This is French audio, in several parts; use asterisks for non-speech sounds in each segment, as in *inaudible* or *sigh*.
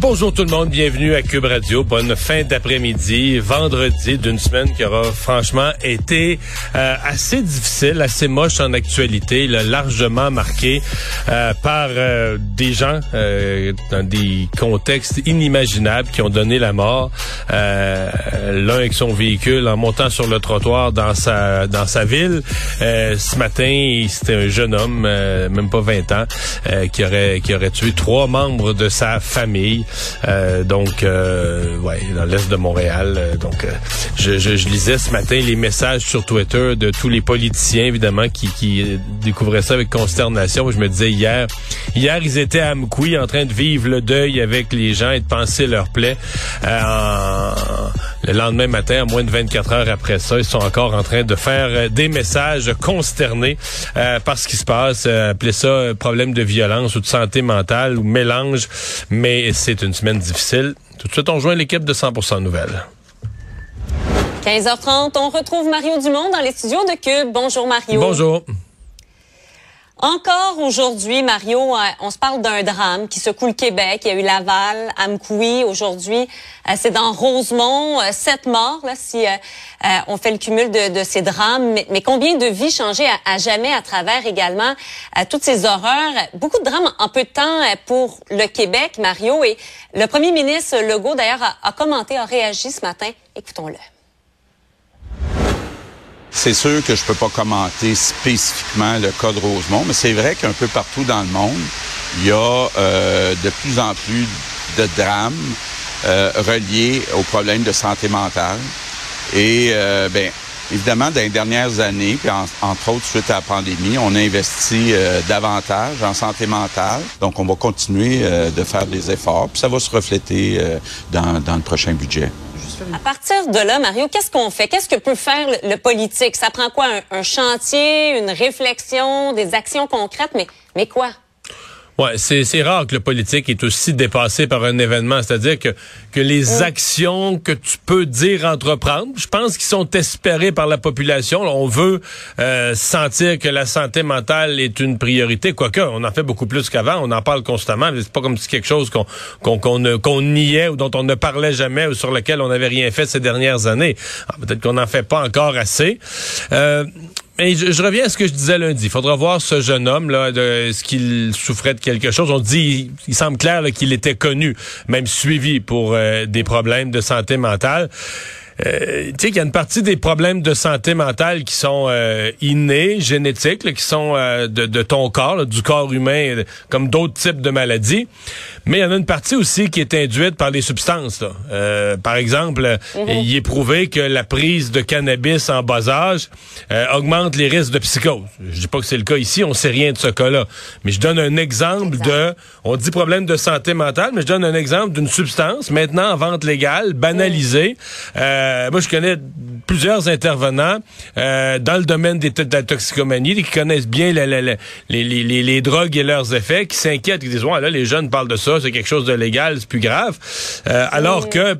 Bonjour tout le monde, bienvenue à Cube Radio. Bonne fin d'après-midi, vendredi d'une semaine qui aura franchement été euh, assez difficile, assez moche en actualité, largement marqué euh, par euh, des gens dans des contextes inimaginables qui ont donné la mort. L'un avec son véhicule en montant sur le trottoir dans sa dans sa ville. ce matin, c'était un jeune homme, même pas 20 ans, qui aurait qui aurait tué trois membres de sa famille. Euh, donc, euh, ouais, dans l'est de Montréal. Euh, donc, je, je, je, lisais ce matin les messages sur Twitter de tous les politiciens, évidemment, qui, qui découvraient ça avec consternation. Je me disais hier, hier ils étaient à Amkoui en train de vivre le deuil avec les gens et de penser leur plaie. Le lendemain matin, à moins de 24 heures après ça, ils sont encore en train de faire des messages consternés par ce qui se passe. appelez ça problème de violence ou de santé mentale ou mélange, mais c'est une semaine difficile. Tout de suite, on rejoint l'équipe de 100% Nouvelles. 15h30, on retrouve Mario Dumont dans les studios de Cube. Bonjour Mario. Bonjour. Encore aujourd'hui, Mario, euh, on se parle d'un drame qui secoue le Québec. Il y a eu Laval, Amkoui. Aujourd'hui, euh, c'est dans Rosemont. Euh, sept morts, là, si on fait le cumul de, ces drames. Mais, combien de vies changées à, jamais à travers également toutes ces horreurs? Beaucoup de drames en peu de temps pour le Québec, Mario. Et le premier ministre Legault, d'ailleurs, a commenté, a réagi ce matin. Écoutons-le. C'est sûr que je peux pas commenter spécifiquement le cas de Rosemont, mais c'est vrai qu'un peu partout dans le monde, il y a euh, de plus en plus de drames euh, reliés aux problèmes de santé mentale. Et euh, ben, évidemment, dans les dernières années, puis entre autres suite à la pandémie, on a investi davantage en santé mentale. Donc, on va continuer de faire des efforts, puis ça va se refléter dans, dans le prochain budget. À partir de là, Mario, qu'est-ce qu'on fait? Qu'est-ce que peut faire le, politique? Ça prend quoi? Un, un, chantier, une réflexion, des actions concrètes, mais, mais quoi? Ouais, c'est, c'est rare que le politique est aussi dépassé par un événement. C'est-à-dire que, que les actions que tu peux dire entreprendre, je pense qu'ils sont espérés par la population. On veut euh, sentir que la santé mentale est une priorité. Quoique, on en fait beaucoup plus qu'avant. On en parle constamment. C'est pas comme si quelque chose qu'on, qu'on, qu'on, qu'on niait ou dont on ne parlait jamais ou sur lequel on n'avait rien fait ces dernières années. Ah, peut-être qu'on n'en fait pas encore assez. Euh, mais je, reviens à ce que je disais lundi. Il faudra voir ce jeune homme là, de ce qu'il souffrait de quelque chose? On dit, il, semble clair qu'il était connu, même suivi pour euh, des problèmes de santé mentale. Euh, tu sais qu'il y a une partie des problèmes de santé mentale qui sont euh, innés, génétiques, qui sont euh, de, de, ton corps, du corps humain, comme d'autres types de maladies. Mais il y en a une partie aussi qui est induite par les substances. Là. par exemple, mhm. il est prouvé que la prise de cannabis en bas âge augmente les risques de psychose. Je dis pas que c'est le cas ici, on sait rien de ce cas-là. Mais je donne un exemple de, on dit problème de santé mentale, mais je donne un exemple d'une substance maintenant en vente légale, banalisée. Euh, moi, je connais plusieurs intervenants euh, dans le domaine des, de la toxicomanie qui connaissent bien les, drogues et leurs effets, qui s'inquiètent, qui disent ouais, là les jeunes parlent de ça, c'est quelque chose de légal, c'est plus grave, euh, alors que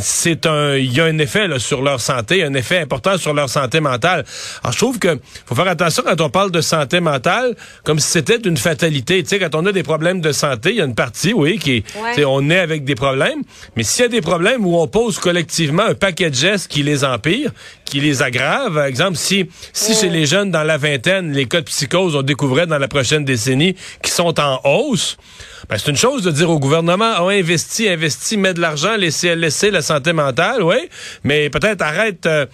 c'est un, il y a un effet là, sur leur santé, un effet important sur leur santé mentale. Alors je trouve que faut faire attention quand on parle de santé mentale, comme si c'était une fatalité. Tu sais, quand on a des problèmes de santé, il y a une partie, oui, qui, ouais. on est avec des problèmes, mais s'il y a des problèmes où on pose collectivement un paquet de gestes qui les empirent, qui les aggravent, par exemple, si si chez les jeunes dans la vingtaine, les cas de psychose, on découvrait dans la prochaine décennie, qui sont en hausse. Ben, c'est une chose de dire au gouvernement, oh, investi, investi, met de l'argent, les CLSC, la santé mentale, oui, mais peut-être arrête, euh,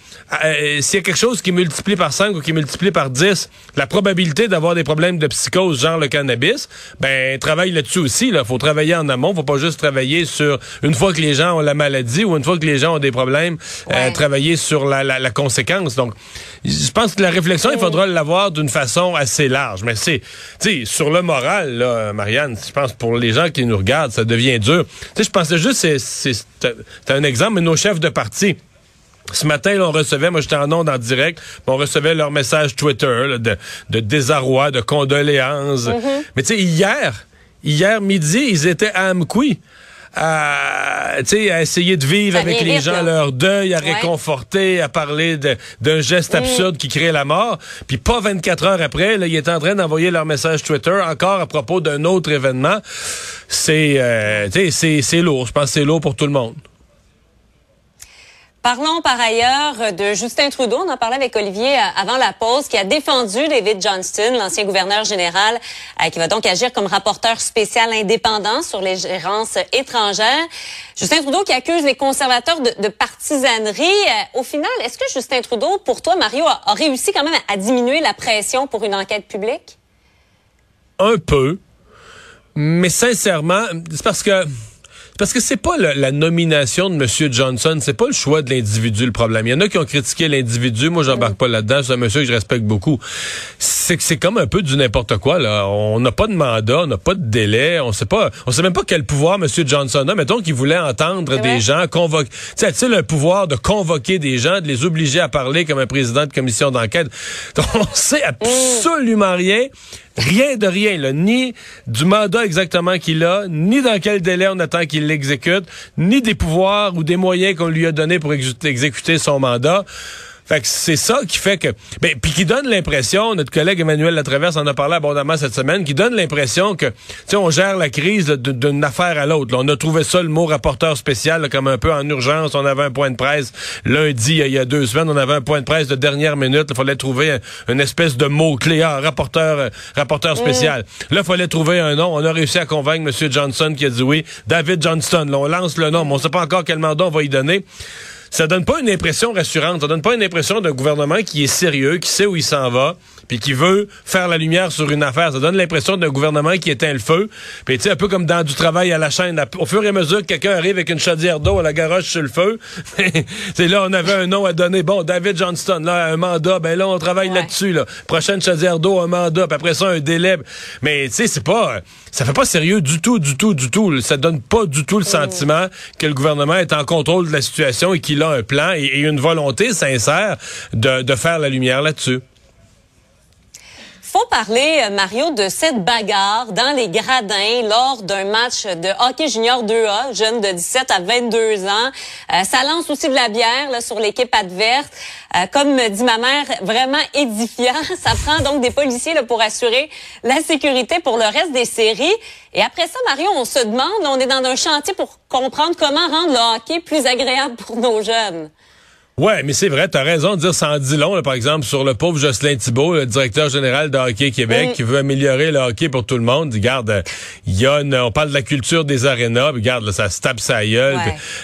euh, s'il y a quelque chose qui multiplie par 5 ou qui multiplie par 10, la probabilité d'avoir des problèmes de psychose, genre le cannabis, ben, travaille là-dessus aussi, Il Faut travailler en amont, faut pas juste travailler sur, une fois que les gens ont la maladie ou une fois que les gens ont des problèmes, euh, travailler sur la, la, la, conséquence. Donc, je pense que la réflexion, il faudra l'avoir d'une façon assez large. Mais c'est, tu sais, sur le moral, là, Marianne, je pense pour les gens qui nous regardent, ça devient dur. Tu sais, je pensais juste, c'est un exemple, mais nos chefs de parti ce matin, on recevait, moi j'étais en onde en direct, on recevait leur message Twitter de, de, désarroi, de condoléances. Mm-hmm. Mais tu sais, hier, hier midi, ils étaient à Amqui à, à essayer de vivre avec les gens leur deuil, à réconforter, à parler d'un geste absurde qui crée la mort. Puis pas 24 heures après, là, il est en train d'envoyer leur message Twitter encore à propos d'un autre événement. C'est euh, c'est lourd. Je pense que c'est lourd pour tout le monde. Parlons par ailleurs de Justin Trudeau. On en parlait avec Olivier euh, avant la pause, qui a défendu David Johnston, l'ancien gouverneur général, euh, qui va donc agir comme rapporteur spécial indépendant sur les gérances étrangères. Justin Trudeau qui accuse les conservateurs de, partisanerie. Euh, au final, est-ce que Justin Trudeau, pour toi, Mario, a réussi quand même à diminuer la pression pour une enquête publique? Un peu. Mais sincèrement, c'est parce que parce que c'est pas la nomination de M. Johnson, c'est pas le choix de l'individu le problème. Il y en a qui ont critiqué l'individu, moi j'embarque pas là-dedans, c'est un monsieur que je respecte beaucoup. C'est que c'est comme un peu du n'importe quoi là. On n'a pas de mandat, on n'a pas de délai, on sait pas, on sait même pas quel pouvoir M. Johnson a. Mettons qu'il voulait entendre des gens, convoquer, tu sais, le pouvoir de convoquer des gens, de les obliger à parler comme un président de commission d'enquête? *laughs* On sait absolument rien rien de rien, là, ni du mandat exactement qu'il a, ni dans quel délai on attend qu'il l'exécute, ni des pouvoirs ou des moyens qu'on lui a donnés pour exécuter son mandat. Fait que c'est ça qui fait que, ben, puis qui donne l'impression, notre collègue Emmanuel Latraverse en a parlé abondamment cette semaine, qui donne l'impression que, tu sais, on gère la crise d'une affaire à l'autre. On a trouvé ça le mot rapporteur spécial comme un peu en urgence. On avait un point de presse lundi, il y a deux semaines, on avait un point de presse de dernière minute. Il fallait trouver une espèce de mot clé, ah, rapporteur, euh, rapporteur spécial. Là, il fallait trouver un nom. On a réussi à convaincre M. Johnson qui a dit oui. David Johnston. Là, on lance le nom, mais on sait pas encore quel mandat on va y donner ça donne pas une impression rassurante. Ça donne pas une impression d'un gouvernement qui est sérieux, qui sait où il s'en va, puis qui veut faire la lumière sur une affaire. Ça donne l'impression d'un gouvernement qui éteint le feu. Puis tu sais, un peu comme dans du travail à la chaîne. Au fur et à mesure que quelqu'un arrive avec une chaudière d'eau à la garoche sur le feu, *laughs* c'est là on avait un nom à donner. Bon, David Johnston, là, un mandat. Ben là, on travaille là-dessus. Là. Prochaine chaudière d'eau, un mandat. Puis après ça, un délai. Mais tu sais, c'est pas, ça fait pas sérieux du tout, du tout, du tout. Ça donne pas du tout le mm. sentiment que le gouvernement est en contrôle de la situation et qu'il a un plan et, une volonté sincère de, de faire la lumière là-dessus faut parler, euh, Mario, de cette bagarre dans les gradins lors d'un match de hockey junior 2A, jeune de 17 à 22 ans. Euh, ça lance aussi de la bière là, sur l'équipe adverse. Euh, comme dit ma mère, vraiment édifiant. *laughs* Ça prend donc des policiers là, pour assurer la sécurité pour le reste des séries. Et après ça, Mario, on se demande, on est dans un chantier pour comprendre comment rendre le hockey plus agréable pour nos jeunes. Ouais, mais c'est vrai, t'as raison de dire sans dit long, par exemple, sur le pauvre Jocelyn Thibault, le directeur général de Hockey Québec, qui veut améliorer le hockey pour tout le monde. Regarde, il y a on parle de la culture des arénas, regarde, ça se tape sa gueule.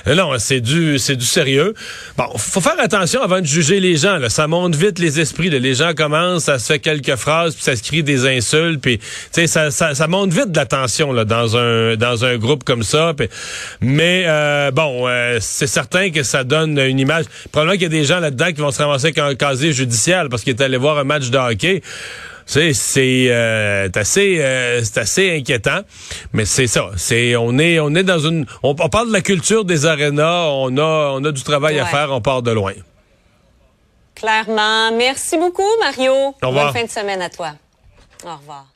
non, c'est du, c'est du sérieux. Bon, faut faire attention avant de juger les gens. Là. Ça monte vite les esprits. Les gens commencent, ça se fait quelques phrases, puis ça se crie des insultes, puis ça, ça, ça monte vite de la tension là, dans un dans un groupe comme ça. mais euh, bon, euh, c'est certain que ça donne une image qu'il y a des gens là-dedans qui vont se ramasser avec un casier judiciaire parce qu'ils est allé voir un match de hockey. C'est c'est euh, assez euh, c'est assez inquiétant, mais c'est ça. C'est on est on est dans une on, parle de la culture des arénas. On a on a du travail à faire. On part de loin. Clairement. Merci beaucoup, Mario. Au revoir. Bonne fin de semaine à toi. Au revoir.